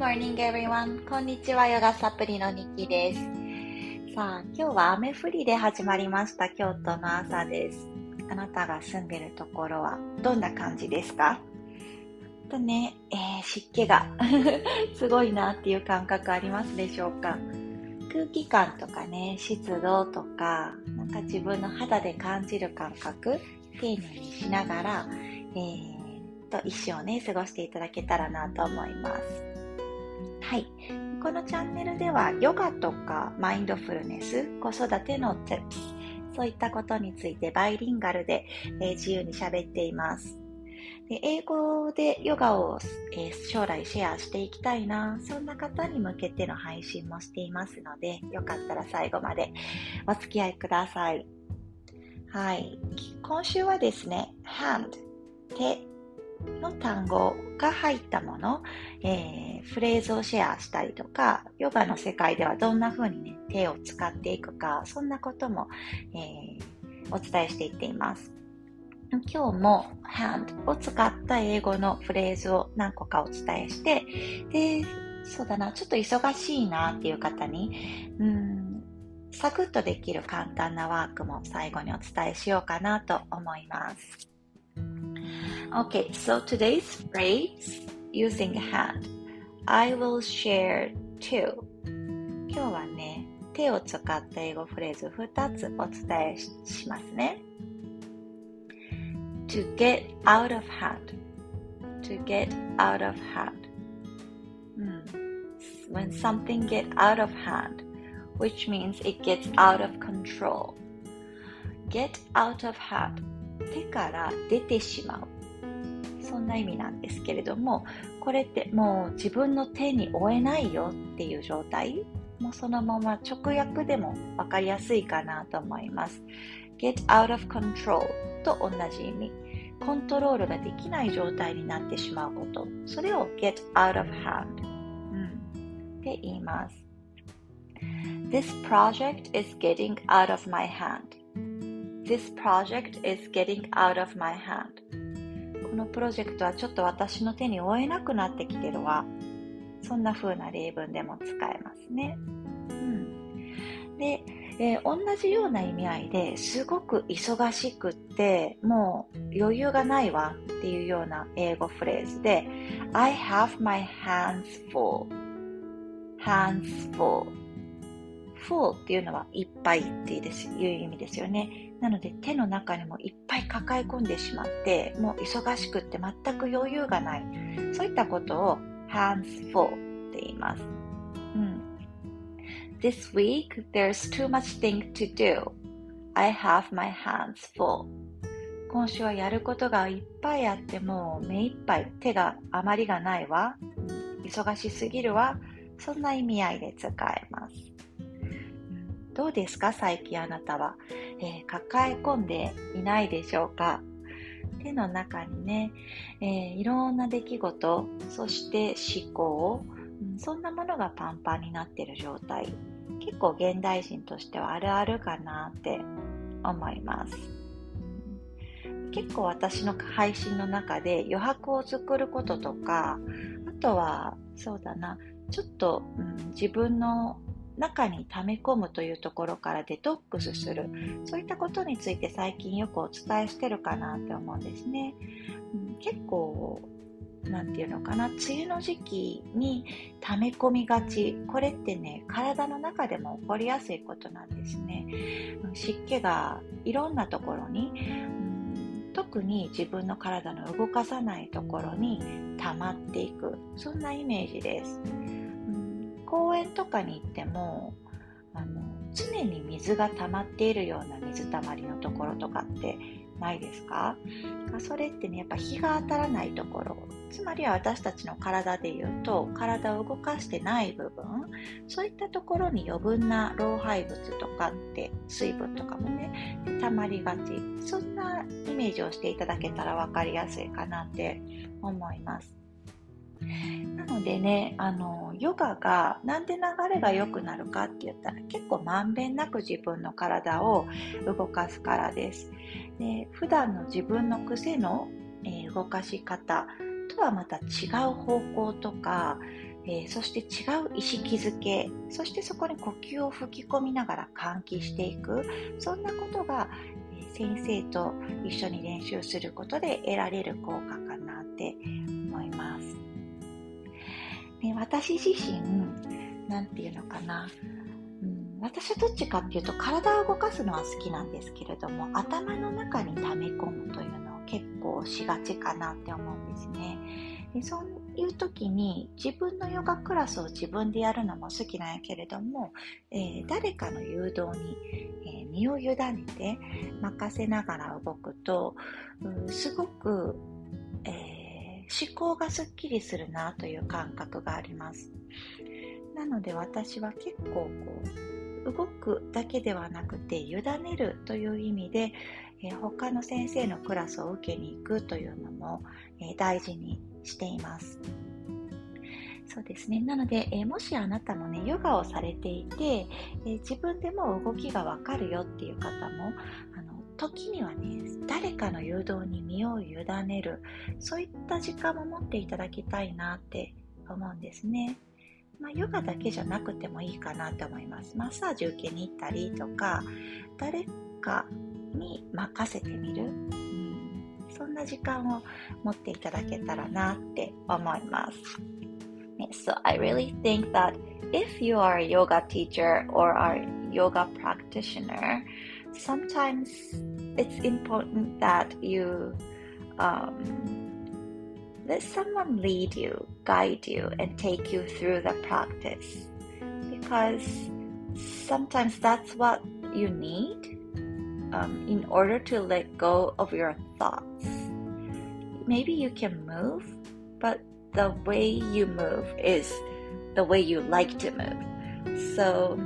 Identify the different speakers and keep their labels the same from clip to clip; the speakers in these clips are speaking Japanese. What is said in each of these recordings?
Speaker 1: morning everyone. こんにちは、ヨガサプリのニキです。さあ、今日は雨降りで始まりました京都の朝です。あなたが住んでるところはどんな感じですか？とね、えー、湿気が すごいなっていう感覚ありますでしょうか？空気感とかね、湿度とか、なんか自分の肌で感じる感覚、丁寧にしながら、えー、と一生ね、過ごしていただけたらなと思います。はい。このチャンネルではヨガとかマインドフルネス、子育ての tips、そういったことについてバイリンガルで、え、自由に喋っています。で英語でヨガを、え、将来シェアしていきたいな、そんな方に向けての配信もしていますので、よかったら最後までお付き合いください。はい。今週はですね、hand、手の単語が入ったもの、えー、フレーズをシェアしたりとか、ヨガの世界ではどんな風にね、手を使っていくか、そんなことも、えー、お伝えしていっています。今日も hand を使った英語のフレーズを何個かお伝えして、で、そうだな、ちょっと忙しいなっていう方に、うん、サクッとできる簡単なワークも最後にお伝えしようかなと思います。Okay, so today's phrase using hand. I will share two. 今日はね、手を使った英語フレーズ2つお伝えしますね。to get out of hand. To get out of hand. When something get out of hand, which means it gets out of control. Get out of hand. 手から出てしまう。そんな意味なんですけれどもこれってもう自分の手に負えないよっていう状態もうそのまま直訳でも分かりやすいかなと思います。Get out of control と同じ意味。コントロールができない状態になってしまうこと。それを get out of hand、うん、って言います。This project is getting out of my hand. This project is getting out of my hand このプロジェクトはちょっと私の手に負えなくなってきてるわ。そんな風な例文でも使えますね。うん。で、えー、同じような意味合いですごく忙しくってもう余裕がないわっていうような英語フレーズで I have my hands full hands full full っていうのはいっぱいっていう意味ですよね。なので手の中にもいっぱい抱え込んでしまってもう忙しくって全く余裕がない。そういったことを hands full って言います、うん、This week there's too much thing to do. I have my hands full. 今週はやることがいっぱいあってもう目いっぱい手があまりがないわ。忙しすぎるわ。そんな意味合いで使えます。どうですか？最近あなたは、えー、抱え込んでいないでしょうか？手の中にね、えー、いろんな出来事、そして思考、うん、そんなものがパンパンになってる状態。結構現代人としてはあるあるかなって思います。結構私の配信の中で余白を作ることとか、あとは、そうだな、ちょっと、うん、自分の中に溜め込むというところからデトックスする。そういったことについて最近よくお伝えしてるかなって思うんですね、うん、結構なんていうのかな梅雨の時期に溜め込みがち。これってね体の中でも起こりやすいことなんですね。湿気がいろんなところに、うん、特に自分の体の動かさないところに溜まっていく。そんなイメージです。公園とかに行ってもあの常に水が溜まっているような水たまりのところとかってないですか？それってねやっぱ日が当たらないところ。つまりは私たちの体でいうと体を動かしてない部分。そういったところに余分な老廃物とかって水分とかもね溜まりがち。そんなイメージをしていただけたら分かりやすいかなって思います。なのでね、あの、ヨガがなんで流れが良くなるかって言ったら結構まんべんなく自分の体を動かすからです。で普段の自分の癖の、えー、動かし方とはまた違う方向とか、えー、そして違う意識づけ、そしてそこに呼吸を吹き込みながら換気していく、そんなことが、先生と一緒に練習することで得られる効果かなって。で私自身、なんていうのかな、うん、私はどっちかっていうと体を動かすのは好きなんですけれども頭の中に溜め込むというのを結構しがちかなって思うんですね。でそういう時に自分のヨガクラスを自分でやるのも好きなんやけれども、えー、誰かの誘導に、えー、身を委ねて任せながら動くと、すごく、思考がすっきりするなという感覚があります。なので私は結構こう動くだけではなくて委ねるという意味で、えー、他の先生のクラスを受けに行くというのも、えー、大事にしています。そうですね。なので、えー、もしあなたもね、ヨガをされていて、えー、自分でも動きがわかるよっていう方も、時にはね、誰かの誘導に身を委ねる、そういった時間も持っていただきたいなって思うんですね。まあ、ヨガだけじゃなくてもいいかなと思います。マッサージ受けに行ったりとか、誰かに任せてみる。うんそんな時間を持っていただけたらなって思います。So I really think that if you are a yoga teacher or are yoga practitioner, sometimes it's important that you um, let someone lead you, guide you, and take you through the practice because sometimes that's what you need um, in order to let go of your thoughts. Maybe you can move, but the way you move is the way you like to move. So,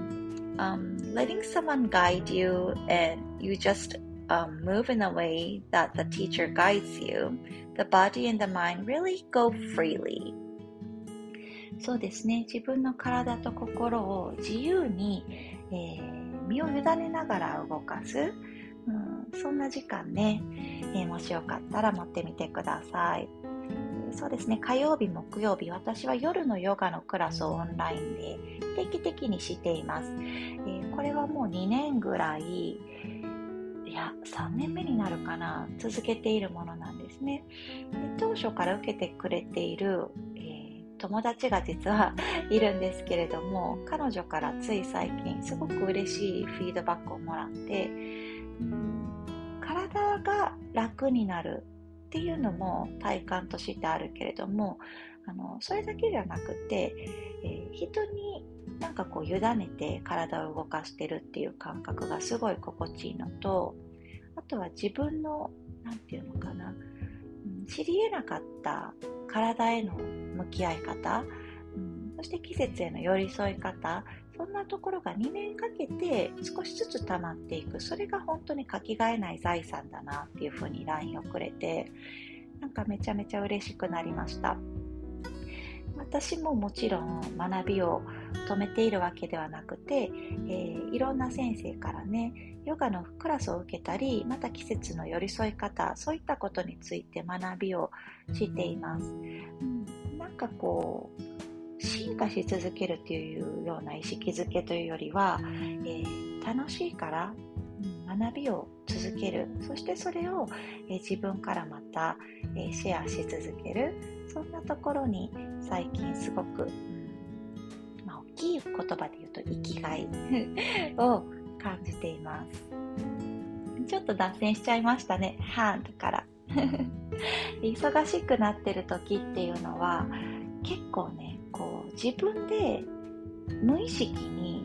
Speaker 1: um, letting someone guide you and you just um, move in a way that the teacher guides you, the body and the mind really go freely. そうですね。自分の体と心を自由に、えー、身を委ねながら動かす。うん、そんな時間ね、えー、もしよかったら持ってみてください。そうですね、火曜日、木曜日、私は夜のヨガのクラスをオンラインで定期的にしています。えー、これはもう2年ぐらい、いや、3年目になるかな、続けているものなんですね。で当初から受けてくれている、えー、友達が実は いるんですけれども、彼女からつい最近すごく嬉しいフィードバックをもらって、体が楽になるっていうのも体感としてあるけれどもあのそれだけじゃなくて、えー、人になんかこう委ねて体を動かしてるっていう感覚がすごい心地いいのとあとは自分の何て言うのかな、知り得なかった体への向き合い方、うん、そして季節への寄り添い方そんなところが2年かけて少しずつ溜まっていく。それが本当に書き換えない財産だなっていうふうに LINE をくれて、なんかめちゃめちゃ嬉しくなりました。私ももちろん学びを止めているわけではなくて、えー、いろんな先生からね、ヨガのクラスを受けたり、また季節の寄り添い方、そういったことについて学びをしています。うん、なんかこう、進化し続けるっていうような意識づけというよりは、えー、楽しいから、うん、学びを続ける。そしてそれを、えー、自分からまた、えー、シェアし続ける。そんなところに最近すごく、きい言葉で言うと生きがいを感じています。ちょっと脱線しちゃいましたね。ハンドから。忙しくなってる時っていうのは結構ねこう自分で無意識に、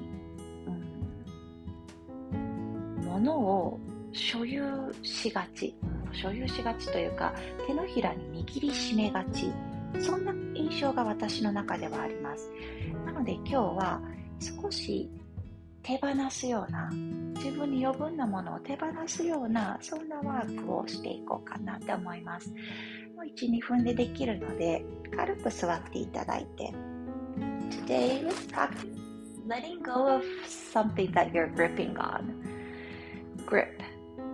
Speaker 1: うん、物を所有しがち。所有しがちというか手のひらに握りしめがちそんな印象が私の中ではあります。なので今日は少し手放すような自分に余分なものを手放すようなそんなワークをしていこうかなと思います。もう12分でできるので軽く座っていただいて。Today let's practice letting go of something that you're gripping on. Grip.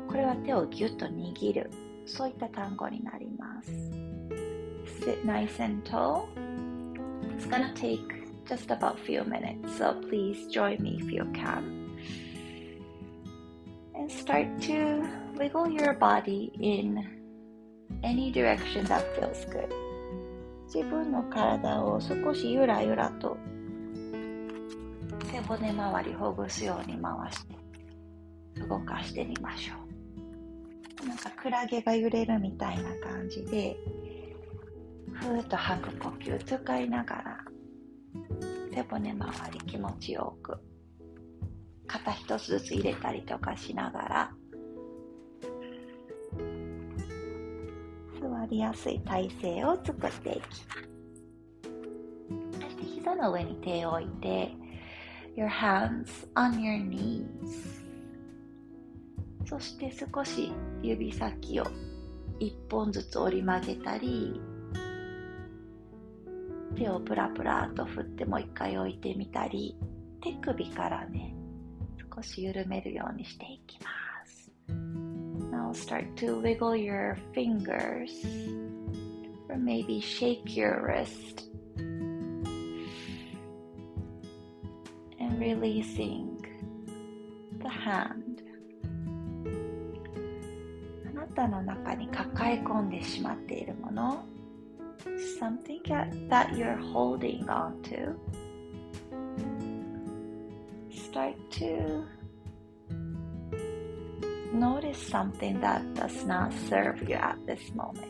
Speaker 1: これは手をぎゅっと握る。そういった単語になります。Sit nice and tall It's gonna take just about few minutes, so please join me if you can. And start to wiggle your body in any direction that feels good. 自分の体を少しゆらゆらと背骨周りほぐすように回して動かしてみましょう。なんかクラゲが揺れるみたいな感じでふーっと吐く呼吸使いながら背骨周り気持ちよく肩一つずつ入れたりとかしながら座りやすい体勢を作っていきそして膝の上に手を置いて your hands on your knees そして少し指先を一本ずつ折り曲げたり手をプラプラと振ってもう一回置いてみたり手首からね少し緩めるようにしていきます Now start to wiggle your fingers or maybe shake your wrist and releasing the hand あなたの中に抱え込んでしまっているもの something that you're holding on to, start to notice something that does not serve you at this moment.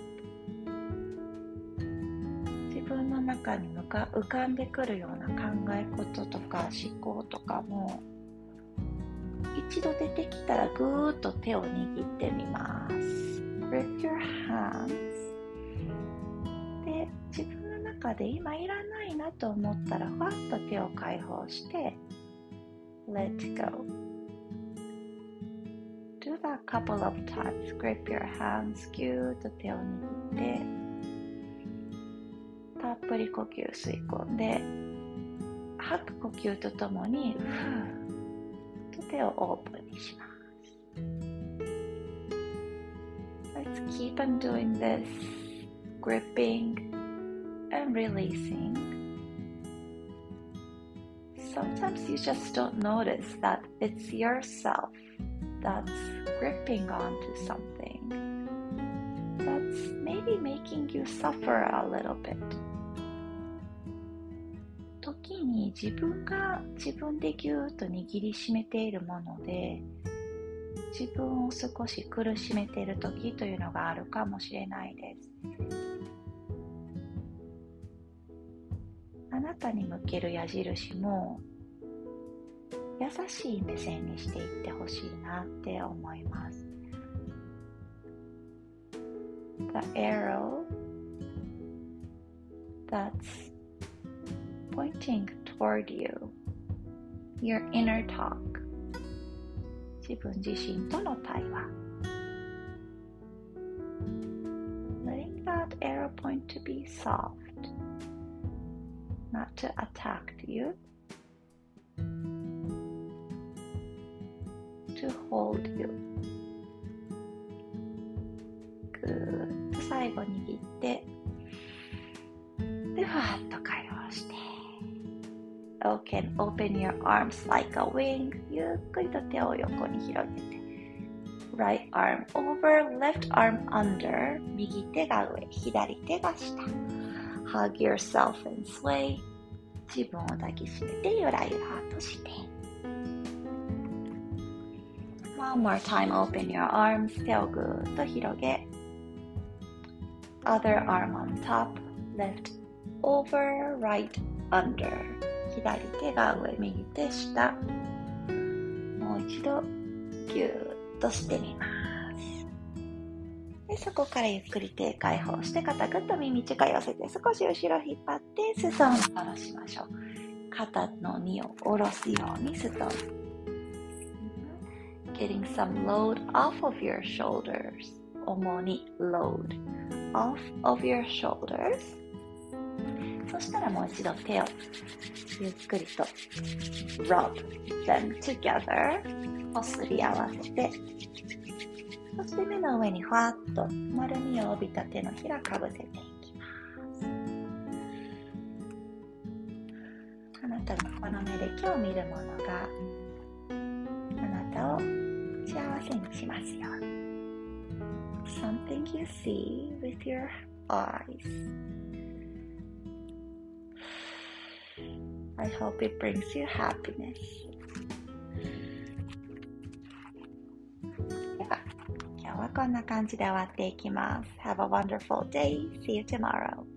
Speaker 1: 自分の中に浮か浮かんでくるような考え事とか思考とかも一度出てきたらぐーっと手を握ってみます。Grip your hands で自分の 中で今いらないなと思ったらふわっと手を解放して Let go. Do that couple of times. Grip your hands. ぎゅーっと手を握ってたっぷり呼吸吸い込んで吐く呼吸とともにふーっと手をオープンにします。Let's keep on doing this. Gripping. And releasing. Sometimes you just don't notice that it's yourself that's gripping onto something that's maybe making you suffer a little bit. 時に自分が自分でぎゅーっと握りしめているもので自分を少し苦しめている時というのがあるかもしれないです。あなたに向ける矢印も優しい目線にしていってほしいなって思います。The arrow that's pointing toward you, your inner talk 自分自身との対話 Letting that arrow point to be soft not to attack you, to hold you. ぐーっと最後握って、で、ふわっと解放して。You can open your arms like a wing. ゆっくりと手を横に広げて。Right arm over, left arm under. 右手が上、左手が下。hug yourself and sway 自分を抱きしめてゆらゆらとして One more time open your arms 手をぐーっと広げ Other arm on top left over right under 左手が上右手下もう一度ぎゅーっとしてみます でそこからゆっくり手解放して肩ぐっと耳近寄せて少し後ろ引っ張って裾を下ろしましょう。肩の荷を下ろすようにストン Getting some load off of your shoulders. 重に load off of your shoulders. そしたらもう一度手をゆっくりと rub them together こすり合わせて。そして目の上にふわっと丸みを帯びた手のひらかぶせていきます。あ。なたがこの目で今日見るものがあなたを幸せにしますよ Something you see with your eyes. I hope it brings you happiness. こんな感じで終わっていきます Have a wonderful day. See you tomorrow.